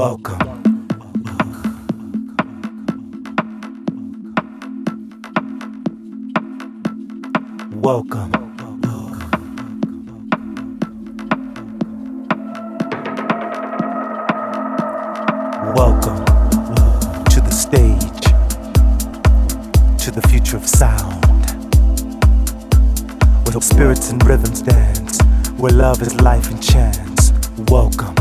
Welcome. Welcome. Welcome to the stage, to the future of sound, where spirits and rhythms dance, where love is life and chance. Welcome.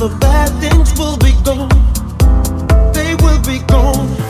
the bad things will be gone. They will be gone.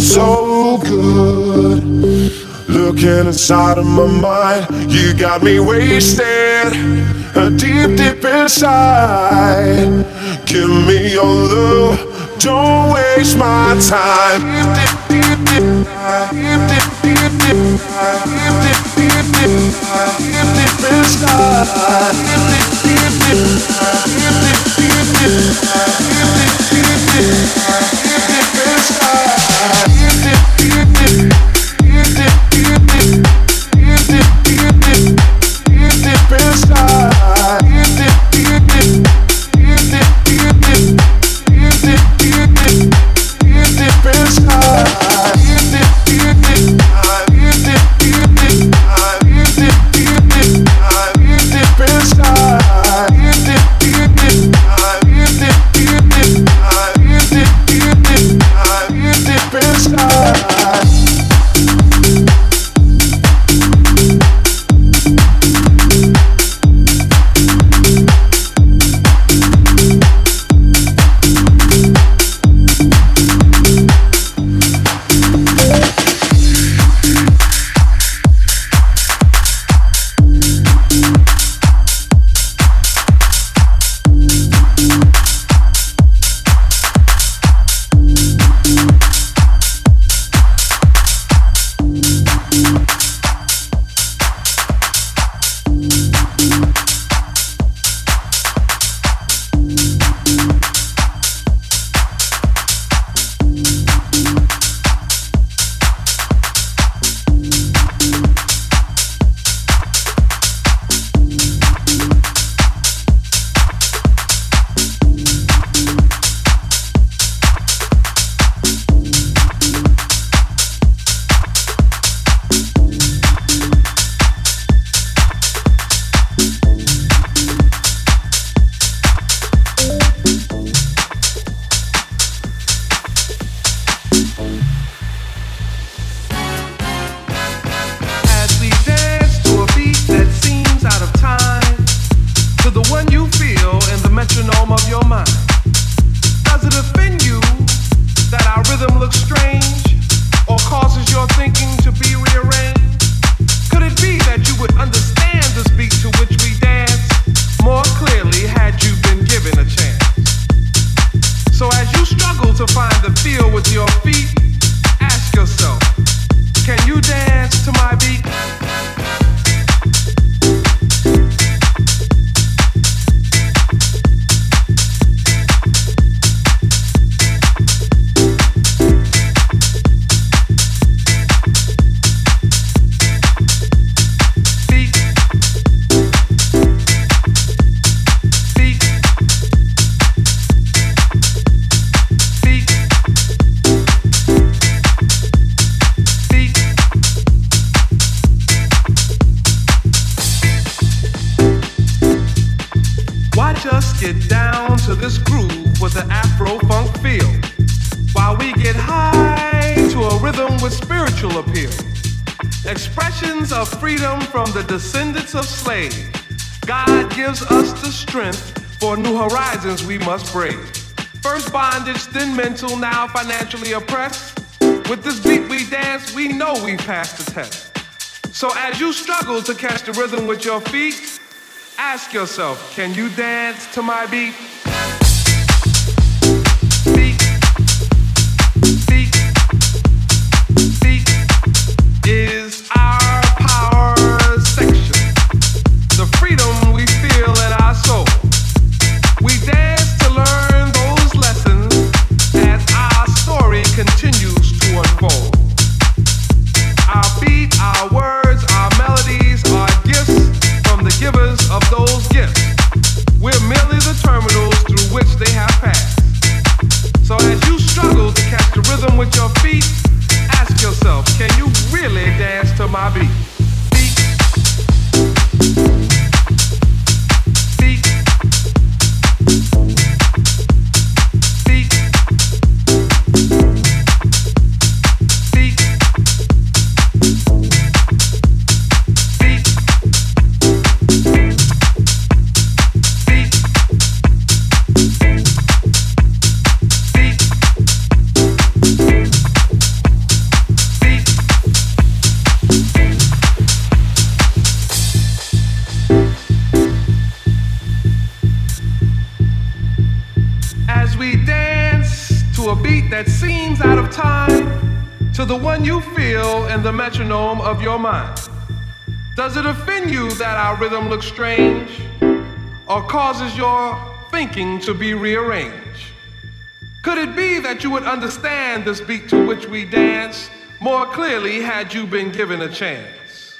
So good. Looking inside of my mind, you got me wasted. A deep, deep inside. Give me your love, don't waste my time. Deep, deep, deep. Deep, deep, deep, deep, deep, deep, deep, You mental, now financially oppressed. With this beat we dance, we know we passed the test. So as you struggle to catch the rhythm with your feet, ask yourself, can you dance to my beat? The one you feel in the metronome of your mind? Does it offend you that our rhythm looks strange or causes your thinking to be rearranged? Could it be that you would understand this beat to which we dance more clearly had you been given a chance?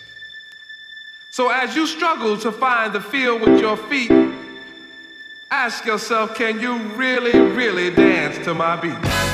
So as you struggle to find the feel with your feet, ask yourself, can you really, really dance to my beat?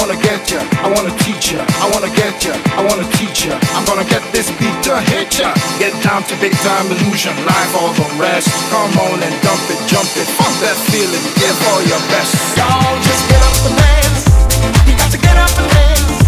wanna get ya, I wanna teach ya, I wanna get ya, I wanna teach ya. I'm gonna get this beat to hit ya. Get down to big time illusion, life all the rest. Come on and dump it, jump it, funk that feeling, give all your best. Y'all just get up and dance. You got to get up and dance.